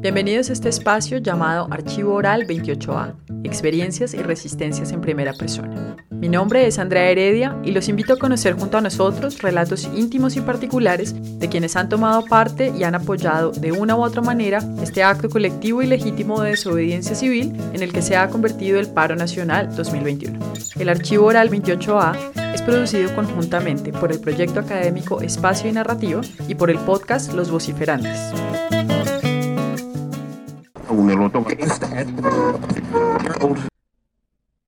Bienvenidos a este espacio llamado Archivo Oral 28A, Experiencias y Resistencias en Primera Persona. Mi nombre es Andrea Heredia y los invito a conocer junto a nosotros relatos íntimos y particulares de quienes han tomado parte y han apoyado de una u otra manera este acto colectivo y legítimo de desobediencia civil en el que se ha convertido el paro nacional 2021. El Archivo Oral 28A es producido conjuntamente por el proyecto académico Espacio y Narrativa y por el podcast Los Vociferantes.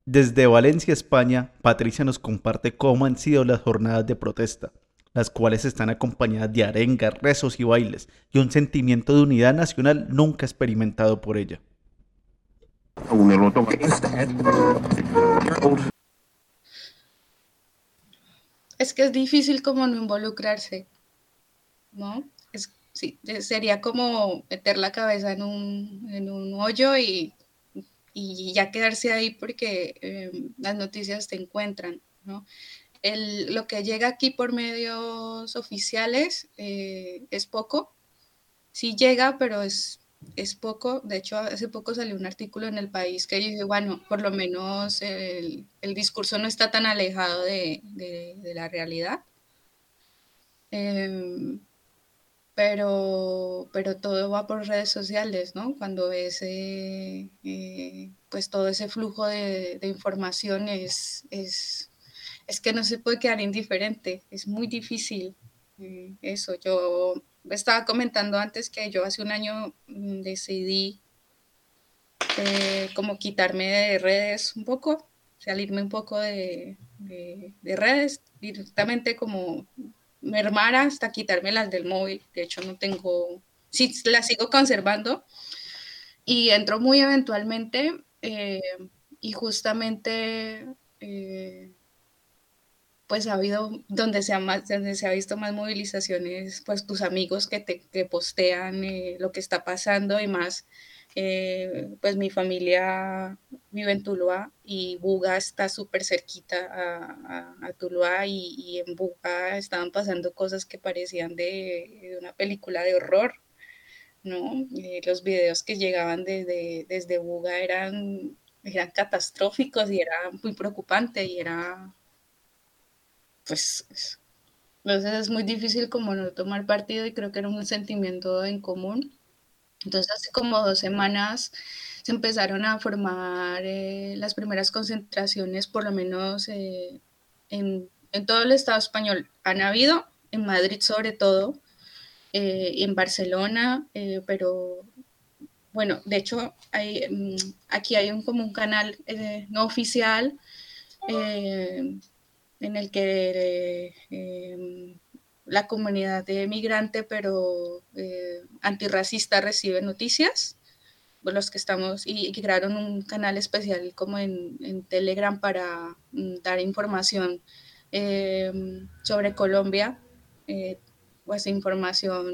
Desde Valencia, España, Patricia nos comparte cómo han sido las jornadas de protesta, las cuales están acompañadas de arengas, rezos y bailes, y un sentimiento de unidad nacional nunca experimentado por ella. Es que es difícil como no involucrarse, ¿no? sí, sería como meter la cabeza en un, en un hoyo y, y, ya quedarse ahí porque em, las noticias te encuentran, ¿no? El, lo que llega aquí por medios oficiales eh, es poco, sí llega, pero es, es poco. De hecho, hace poco salió un artículo en el país que dice, bueno, por lo menos el, el discurso no está tan alejado de, de, la realidad. Eh, pero, pero todo va por redes sociales, ¿no? Cuando ves eh, eh, pues todo ese flujo de, información es, es, que no se puede quedar indiferente, es muy difícil eh, eso. Yo estaba comentando antes que yo hace un año mm, decidí como quitarme de redes un poco, salirme un poco de, de redes, directamente como mermar hasta quitármelas del móvil. De hecho, no tengo, sí, las sigo conservando. Y entro muy eventualmente eh, y justamente, eh, pues ha habido, donde se, ha más, donde se ha visto más movilizaciones, pues tus amigos que te postean eh, lo que está pasando y más eh, pues mi familia vive en Tuluá y Buga está súper cerquita a, a, Tuluá y, en Buga estaban pasando cosas que parecían de, una película de horror, ¿no? Eh, los videos que llegaban desde, desde Buga eran, eran catastróficos y era muy preocupante y era, pues, entonces es muy difícil como no tomar partido y creo que era un sentimiento en común entonces, hace como dos semanas se empezaron a formar eh, las primeras concentraciones, por lo menos eh, en, todo el Estado español. Han habido, en Madrid sobre todo, eh, en Barcelona, pero bueno, de hecho, hay, mm, aquí hay un, como un canal no oficial en el que la comunidad de migrante, pero eh, antirracista, recibe noticias. Los que estamos y, crearon un canal especial como en, Telegram para mm, dar información eh, sobre Colombia, eh, pues información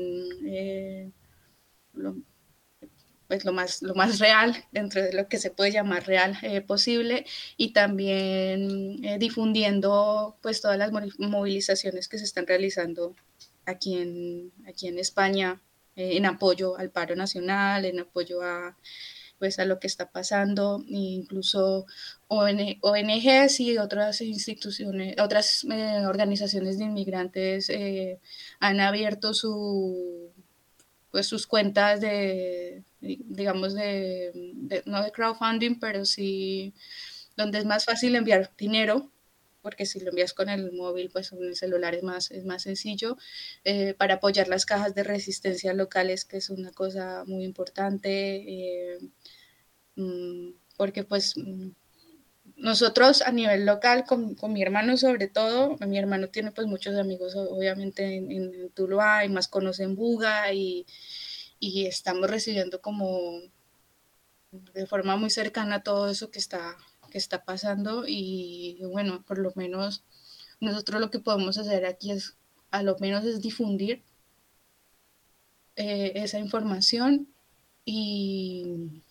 pues lo más, lo más real dentro de lo que se puede llamar real eh, posible y también eh, difundiendo pues todas las movilizaciones que se están realizando aquí en, aquí en España eh, en apoyo al paro nacional, en apoyo a pues a lo que está pasando, e incluso ONGs y otras instituciones, otras organizaciones de inmigrantes han abierto su, pues sus cuentas de, digamos, de, no de crowdfunding, pero sí donde es más fácil enviar dinero, porque si lo envías con el móvil, pues con el celular es más, es más sencillo, eh, para apoyar las cajas de resistencia locales, que es una cosa muy importante, eh, mm, porque pues mm, nosotros a nivel local, con, con, mi hermano sobre todo, mi hermano tiene pues muchos amigos obviamente en, en Tuluá y más conocen Buga y, y estamos recibiendo como de forma muy cercana todo eso que está, que está pasando y bueno, por lo menos nosotros lo que podemos hacer aquí es, a lo menos es difundir eh, esa información y,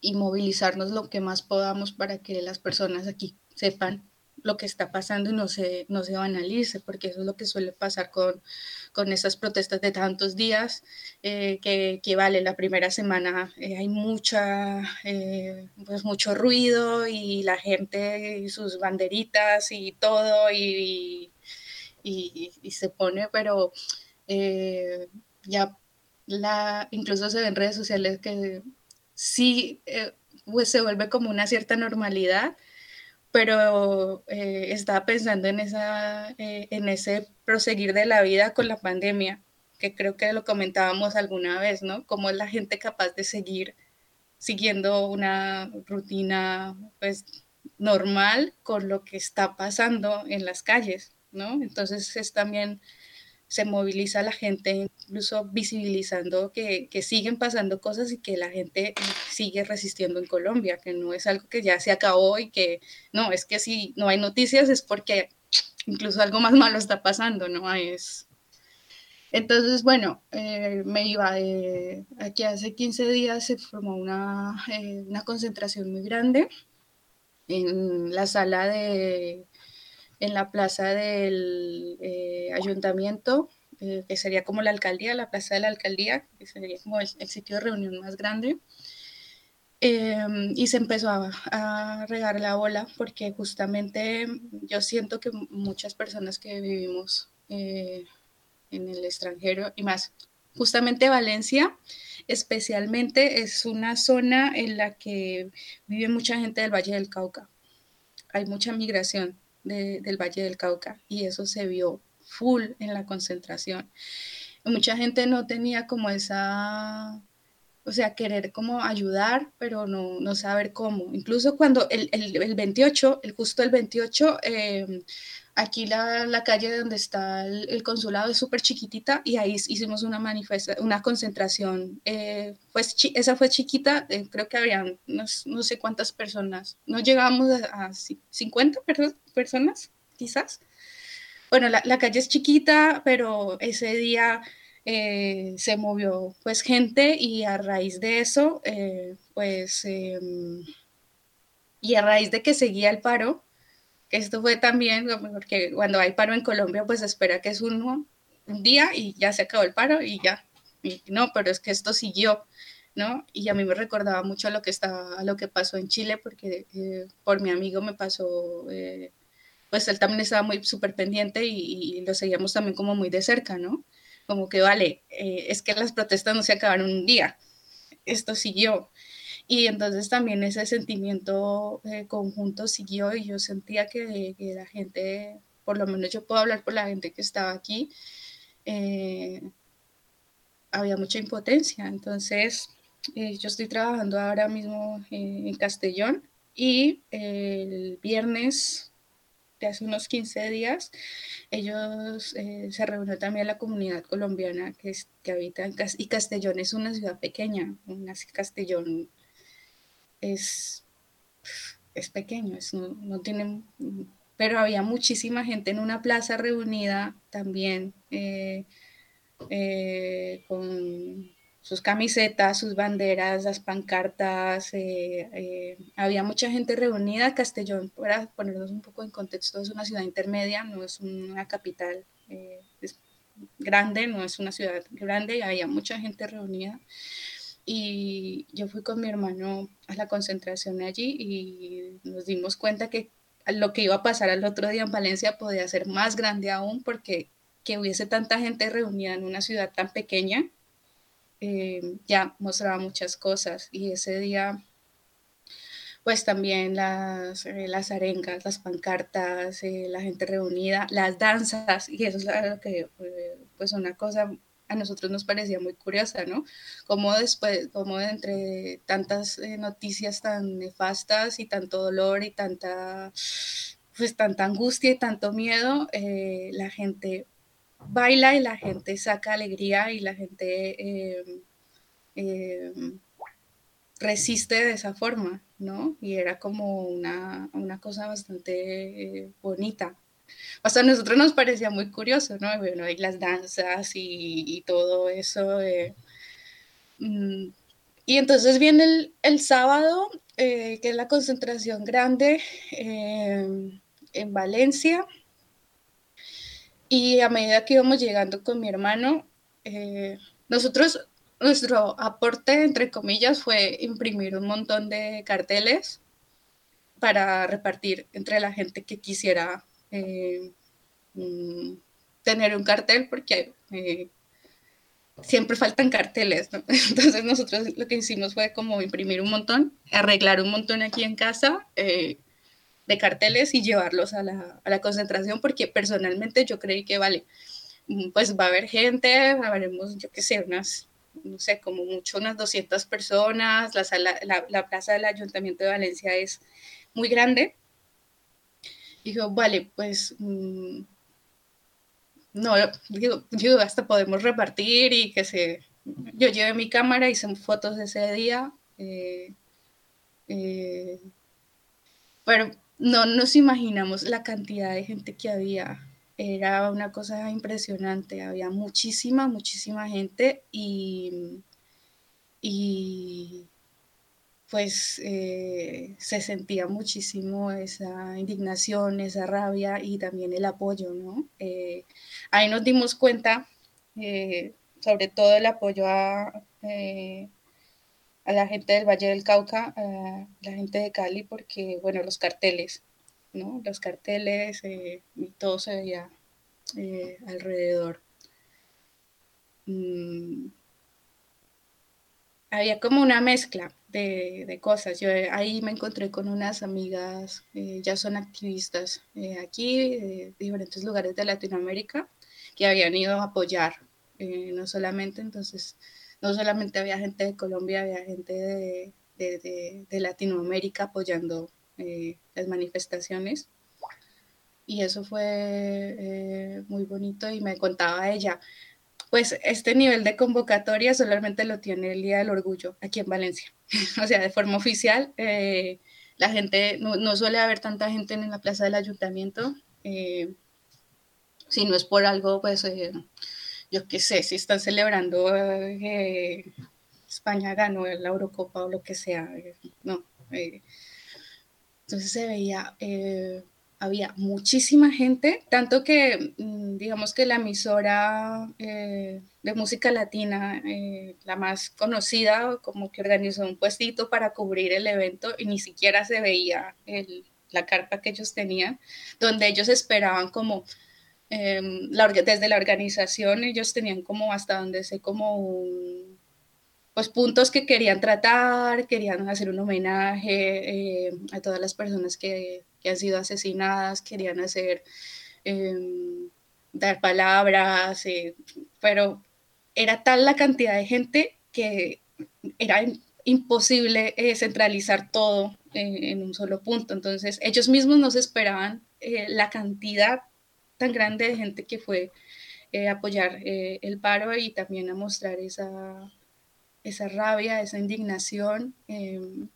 y movilizarnos lo que más podamos para que las personas aquí sepan lo que está pasando y no se, no se banalice, porque eso es lo que suele pasar con, con esas protestas de tantos días, eh, que, que, vale, la primera semana eh, hay mucha, eh, pues mucho ruido y la gente y sus banderitas y todo y, y, y se pone, pero ya la, incluso se ven redes sociales que sí, pues se vuelve como una cierta normalidad pero eh, estaba pensando en, esa, eh, en ese proseguir de la vida con la pandemia, que creo que lo comentábamos alguna vez, ¿no? Cómo es la gente capaz de seguir siguiendo una rutina pues normal con lo que está pasando en las calles, ¿no? Entonces es también se moviliza la gente, incluso visibilizando que, que, siguen pasando cosas y que la gente sigue resistiendo en Colombia, que no es algo que ya se acabó y que no, es que si no hay noticias es porque incluso algo más malo está pasando, ¿no? Es... Entonces, bueno, eh, me iba de aquí hace 15 días se formó una, eh, una concentración muy grande en la sala de en la plaza del eh, ayuntamiento, eh, que sería como la alcaldía, la plaza de la alcaldía, que sería como el, sitio de reunión más grande. Em, y se empezó a, regar la bola porque justamente yo siento que muchas personas que vivimos eh, en el extranjero y más, justamente Valencia especialmente es una zona en la que vive mucha gente del Valle del Cauca. Hay mucha migración del Valle del Cauca y eso se vio full en la concentración. Mucha gente no tenía como esa, o sea, querer como ayudar, pero no, no saber cómo. Incluso cuando el, el, el 28, el justo el 28, eh, Aquí la, la, calle donde está el, consulado es súper chiquitita y ahí hicimos una manifestación, una concentración. Eh, pues esa fue chiquita, eh, creo que habían no, no, sé cuántas personas. No llegamos a, a 50 personas, quizás. Bueno, la, la, calle es chiquita, pero ese día eh, se movió pues gente y a raíz de eso, eh, pues, em, y a raíz de que seguía el paro, esto fue también, porque cuando hay paro en Colombia, pues espera que es un, un día y ya se acabó el paro y ya. Y no, pero es que esto siguió, ¿no? Y a mí me recordaba mucho a lo que, estaba, a lo que pasó en Chile, porque eh, por mi amigo me pasó, eh, pues él también estaba muy súper pendiente y, y, lo seguíamos también como muy de cerca, ¿no? Como que, vale, eh, es que las protestas no se acabaron un día, esto siguió. Y entonces también ese sentimiento eh, conjunto siguió y yo sentía que, que, la gente, por lo menos yo puedo hablar por la gente que estaba aquí, eh, había mucha impotencia. Entonces yo estoy trabajando ahora mismo en Castellón y el viernes de hace unos 15 días, ellos eh, se reunió también la comunidad colombiana que, es, que habita en Castellón, y Castellón es una ciudad pequeña, una Castellón es, es pequeño, es, no, no pero había muchísima gente en una plaza reunida también eh, eh, con sus camisetas, sus banderas, las pancartas, eh, había mucha gente reunida. Castellón, para ponernos un poco en contexto, es una ciudad intermedia, no es una capital es grande, no es una ciudad grande, había mucha gente reunida y yo fui con mi hermano a la concentración allí y nos dimos cuenta que lo que iba a pasar al otro día en Valencia podía ser más grande aún porque que hubiese tanta gente reunida en una ciudad tan pequeña eh, ya mostraba muchas cosas y ese día pues también las, eh, las arengas, las pancartas, eh, la gente reunida, las danzas y eso es lo que pues una cosa a nosotros nos parecía muy curiosa, ¿no? Como después, como entre tantas eh, noticias tan nefastas y tanto dolor y tanta, pues tanta angustia y tanto miedo, eh, la gente baila y la gente saca alegría y la gente eh, resiste de esa forma, ¿no? Y era como una, una cosa bastante bonita o sea, a nosotros nos parecía muy curioso, ¿no? Hay las danzas y, y todo eso. Eh, mm, y entonces viene el, el sábado, eh, que es la concentración grande, eh, en Valencia. Y a medida que íbamos llegando con mi hermano, eh, nosotros, nuestro aporte, entre comillas, fue imprimir un montón de carteles para repartir entre la gente que quisiera eh, mm, tener un cartel, porque eh, siempre faltan carteles, Entonces nosotros lo que hicimos fue como imprimir un montón, arreglar un montón aquí en casa eh, de carteles y llevarlos a la, a la, concentración, porque personalmente yo creí que, vale, mm, pues va a haber gente, habremos, yo qué sé, unas, no sé, como mucho, unas 200 personas, la, sala, la, la plaza del Ayuntamiento de Valencia es muy grande. Dijo, vale, pues... Mm, no, digo, yo hasta podemos repartir y que se... Yo llevé mi cámara, hice fotos de ese día, eh, eh, pero no nos imaginamos la cantidad de gente que había. Era una cosa impresionante, había muchísima, muchísima gente y, y pues eh, se sentía muchísimo esa indignación, esa rabia y también el apoyo, ¿no? Eh, ahí nos dimos cuenta, eh, sobre todo el apoyo a, a, la gente del Valle del Cauca, a la gente de Cali, porque, bueno, los carteles, ¿no? Los carteles y todo se veía alrededor. Mm, había como una mezcla de, cosas. Yo eh, ahí me encontré con unas amigas, eh, ya son activistas eh, aquí, de diferentes lugares de Latinoamérica, que habían ido a apoyar, no solamente, entonces, no solamente había gente de Colombia, había gente de, de, Latinoamérica apoyando las manifestaciones. Y eso fue muy bonito y me contaba ella, pues este nivel de convocatoria solamente lo tiene el Día del Orgullo aquí en Valencia. o sea, de forma oficial, eh, la gente, no, suele haber tanta gente en la plaza del ayuntamiento. Eh, si no es por algo, pues eh, yo qué sé, si están celebrando España ganó la Eurocopa o lo que sea, no. entonces se veía había muchísima gente, tanto que mm, digamos que la emisora eh, de música latina, eh, la más conocida, como que organizó un puestito para cubrir el evento y ni siquiera se veía la carpa que ellos tenían, donde ellos esperaban como, em, desde la organización, ellos tenían como hasta donde sé como pues puntos que querían tratar, querían hacer un homenaje eh, a todas las personas que, que, han sido asesinadas, querían hacer, em, dar palabras, eh, pero era tal la cantidad de gente que era imposible eh, centralizar todo en un solo punto. Entonces, ellos mismos no se esperaban la cantidad tan grande de gente que fue a apoyar el paro y también a mostrar esa esa rabia, esa indignación, em,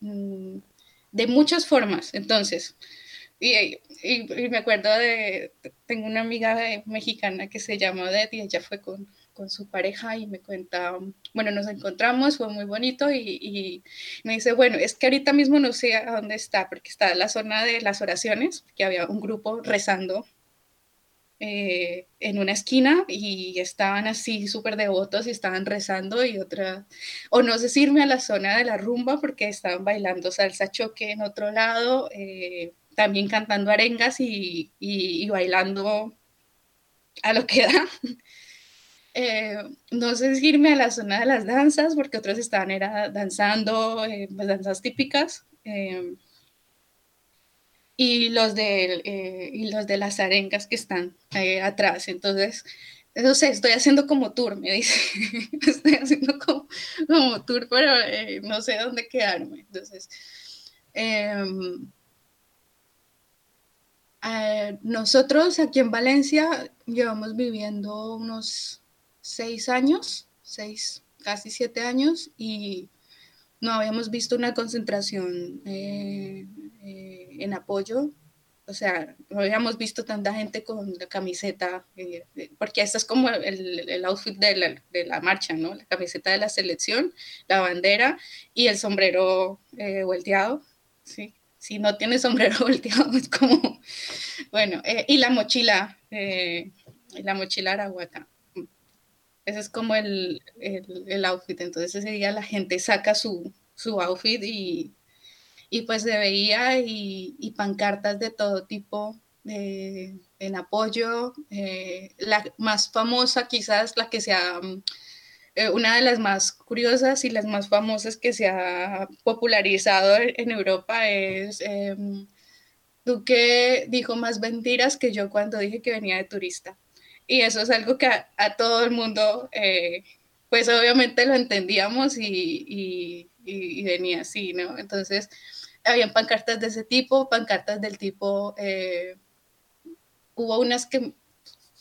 mm, de muchas formas. Entonces, y, me acuerdo de, tengo una amiga mexicana que se llama Odette y ella fue con, con, su pareja y me cuenta, bueno, nos encontramos, fue muy bonito y, y, me dice, bueno, es que ahorita mismo no sé a dónde está, porque está en la zona de las oraciones, que había un grupo rezando eh, en una esquina y estaban así súper devotos y estaban rezando y otra, o no sé si irme a la zona de la rumba porque estaban bailando salsa choque en otro lado, eh, también cantando arengas y, y, bailando a lo que da. Eh, no sé si irme a la zona de las danzas porque otros estaban era danzando, pues danzas típicas y los de, eh, y los de las arengas que están ahí atrás. Entonces, no sé, estoy haciendo como tour, me dice. estoy haciendo como, como tour, pero eh, no sé dónde quedarme. Entonces, em, eh, nosotros aquí en Valencia llevamos viviendo unos seis años, seis, casi siete años, y no habíamos visto una concentración eh, en apoyo. O sea, no habíamos visto tanta gente con la camiseta, eh, porque esta es como el, outfit de la, de la, marcha, ¿no? La camiseta de la selección, la bandera y el sombrero eh, volteado, ¿sí? si no tiene sombrero volteado, es como, bueno, eh, y la mochila, eh, la mochila arahuaca. Ese es como el, el, outfit. Entonces ese día la gente saca su, su outfit y, y, pues se veía y, pancartas de todo tipo en apoyo. Eh, la más famosa quizás, la que sea eh, una de las más curiosas y las más famosas que se ha popularizado en Europa es em, Duque dijo más mentiras que yo cuando dije que venía de turista. Y eso es algo que a, todo el mundo, pues obviamente lo entendíamos y, y, venía así, ¿no? Entonces, habían pancartas de ese tipo, pancartas del tipo hubo unas que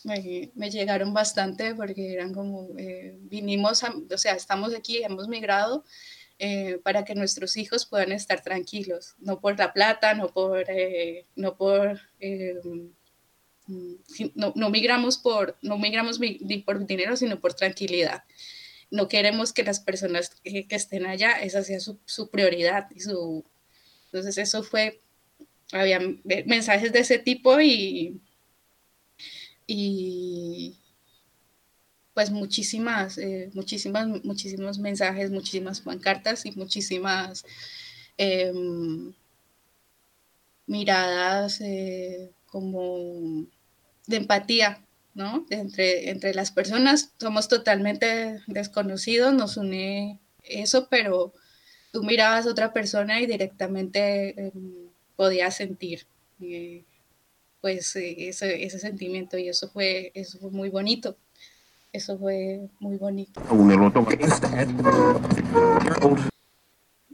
me, llegaron bastante porque eran como, eh, vinimos, o sea, estamos aquí, hemos migrado eh, para que nuestros hijos puedan estar tranquilos, no por la plata, no por, eh, no por, no, no, migramos por, no migramos por dinero, sino por tranquilidad. No queremos que las personas que, estén allá, esa sea su, su prioridad y su, entonces eso fue, había mensajes de ese tipo y y pues muchísimas, eh, muchísimas, muchísimos mensajes, muchísimas pancartas y muchísimas em, miradas eh, como de empatía, ¿no? Entre, entre las personas somos totalmente desconocidos, nos une eso, pero tú mirabas a otra persona y directamente em, podías sentir. Eh, pues eh, ese, ese, sentimiento y eso fue, eso fue muy bonito. Eso fue muy bonito.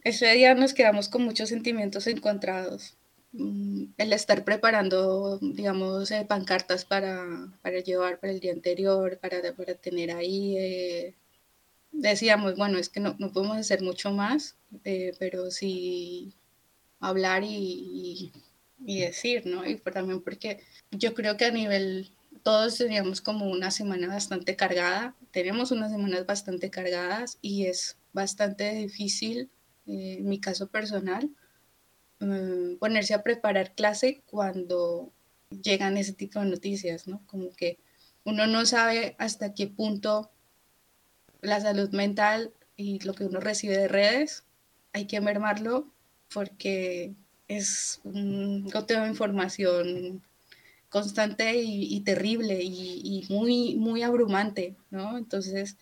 Ese día nos quedamos con muchos sentimientos encontrados. Mm, el estar preparando, digamos, eh, pancartas para, para, llevar para el día anterior, para, para tener ahí, eh, decíamos, bueno, es que no, no podemos hacer mucho más, pero sí hablar y y decir, ¿no? Y también porque yo creo que a nivel, todos teníamos como una semana bastante cargada, tenemos unas semanas bastante cargadas y es bastante difícil, eh, en mi caso personal, mm, ponerse a preparar clase cuando llegan ese tipo de noticias, ¿no? Como que uno no sabe hasta qué punto la salud mental y lo que uno recibe de redes hay que mermarlo porque es un goteo de información constante y, terrible y, muy, muy abrumante, ¿no? Entonces,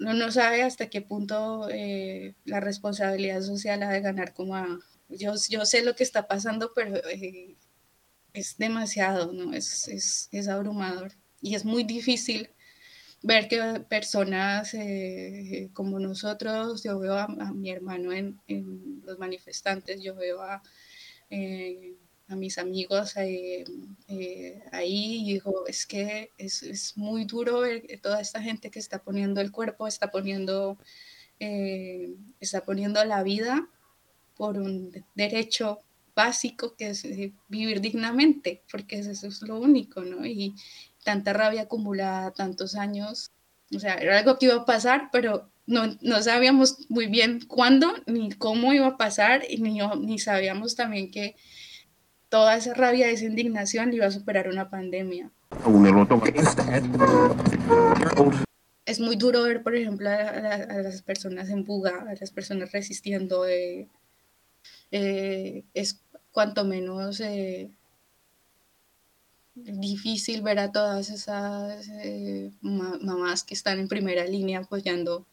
uno no sabe hasta qué punto eh, la responsabilidad social ha de ganar como a... Yo, yo sé lo que está pasando, pero eh, es demasiado, ¿no? Es, es, es, abrumador y es muy difícil ver que personas eh, como nosotros, yo veo a, mi hermano en, en, los manifestantes, yo veo a, eh, a mis amigos eh, ahí y digo, es que es, es, muy duro ver toda esta gente que está poniendo el cuerpo, está poniendo, está poniendo la vida por un derecho básico que es vivir dignamente, porque eso es lo único, ¿no? Y, tanta rabia acumulada, tantos años. O sea, era algo que iba a pasar, pero no, no sabíamos muy bien cuándo ni cómo iba a pasar y ni, ni sabíamos también que toda esa rabia, esa indignación iba a superar una pandemia. Es muy duro ver, por ejemplo, a, las personas en fuga, a las personas resistiendo. Eh, eh, es cuanto menos eh, difícil ver a todas esas eh, mamás que están en primera línea apoyando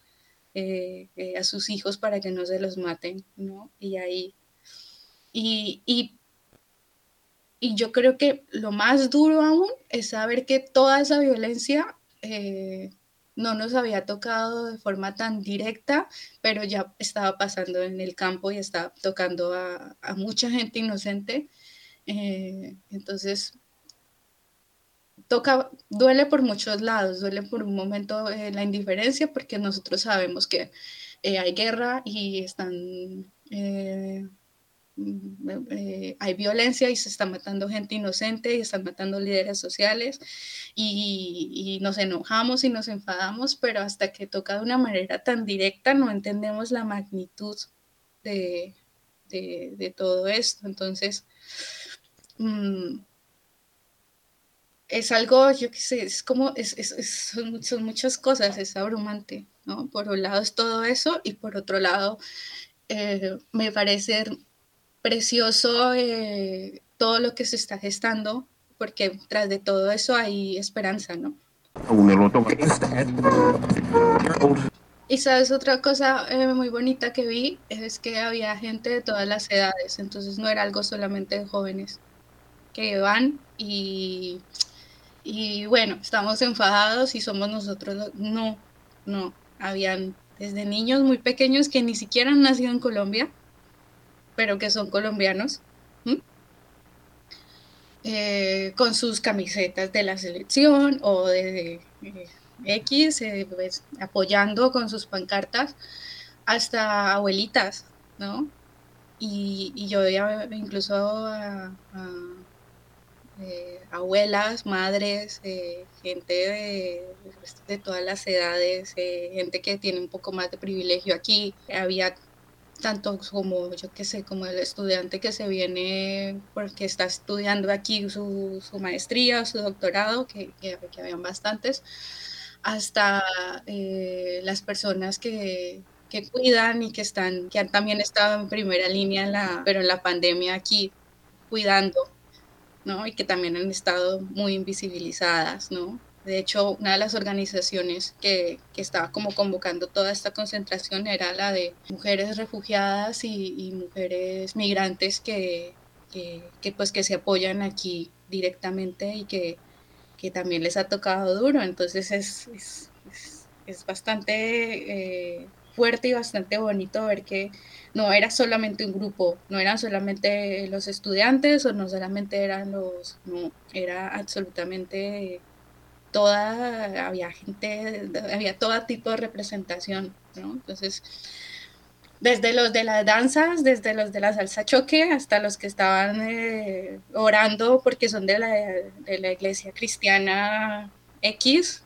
a sus hijos para que no se los maten, ¿no? Y ahí, y, y, y, yo creo que lo más duro aún es saber que toda esa violencia no nos había tocado de forma tan directa, pero ya estaba pasando en el campo y estaba tocando a, mucha gente inocente. entonces, toca, duele por muchos lados, duele por un momento eh, la indiferencia porque nosotros sabemos que eh, hay guerra y están, eh, hay violencia y se está matando gente inocente y están matando líderes sociales y, y, nos enojamos y nos enfadamos, pero hasta que toca de una manera tan directa no entendemos la magnitud de, de, todo esto. Entonces, mm, es algo, yo qué sé, es como, es, son, muchas cosas, es abrumante, ¿no? Por un lado es todo eso y por otro lado eh, me parece precioso eh, todo lo que se está gestando, porque tras de todo eso hay esperanza, ¿no? Y sabes, otra cosa eh, muy bonita que vi es que había gente de todas las edades, entonces no era algo solamente de jóvenes que van y, y bueno, estamos enfadados y somos nosotros, no, no, habían desde niños muy pequeños que ni siquiera han nacido en Colombia, pero que son colombianos, eh, con sus camisetas de la selección o de, X, eh, pues, apoyando con sus pancartas, hasta abuelitas, ¿no? Y, yo veía incluso a, eh, abuelas, madres, gente de, de, todas las edades, gente que tiene un poco más de privilegio aquí. Había tanto como, yo qué sé, como el estudiante que se viene porque está estudiando aquí su, su maestría su doctorado, que, que, habían bastantes, hasta eh, las personas que, que, cuidan y que están, que han también estado en primera línea, en la, pero en la pandemia aquí, cuidando, ¿no? Y que también han estado muy invisibilizadas, ¿no? De hecho, una de las organizaciones que, estaba como convocando toda esta concentración era la de mujeres refugiadas y, mujeres migrantes que, pues que se apoyan aquí directamente y que, también les ha tocado duro. Entonces es, es, bastante eh, fuerte y bastante bonito ver que no era solamente un grupo, no eran solamente los estudiantes o no solamente eran los, no, era absolutamente toda, había gente, había todo tipo de representación, ¿no? Entonces, desde los de las danzas, desde los de la salsa choque, hasta los que estaban eh, orando porque son de la, de la iglesia cristiana X.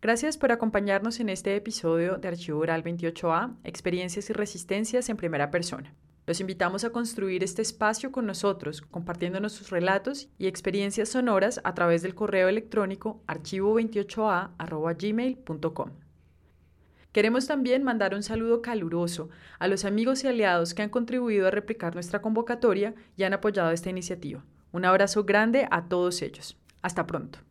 Gracias por acompañarnos en este episodio de Archivo Oral 28A, Experiencias y Resistencias en Primera Persona. Los invitamos a construir este espacio con nosotros, compartiéndonos sus relatos y experiencias sonoras a través del correo electrónico archivo28a.gmail.com. Queremos también mandar un saludo caluroso a los amigos y aliados que han contribuido a replicar nuestra convocatoria y han apoyado esta iniciativa. Un abrazo grande a todos ellos. Hasta pronto.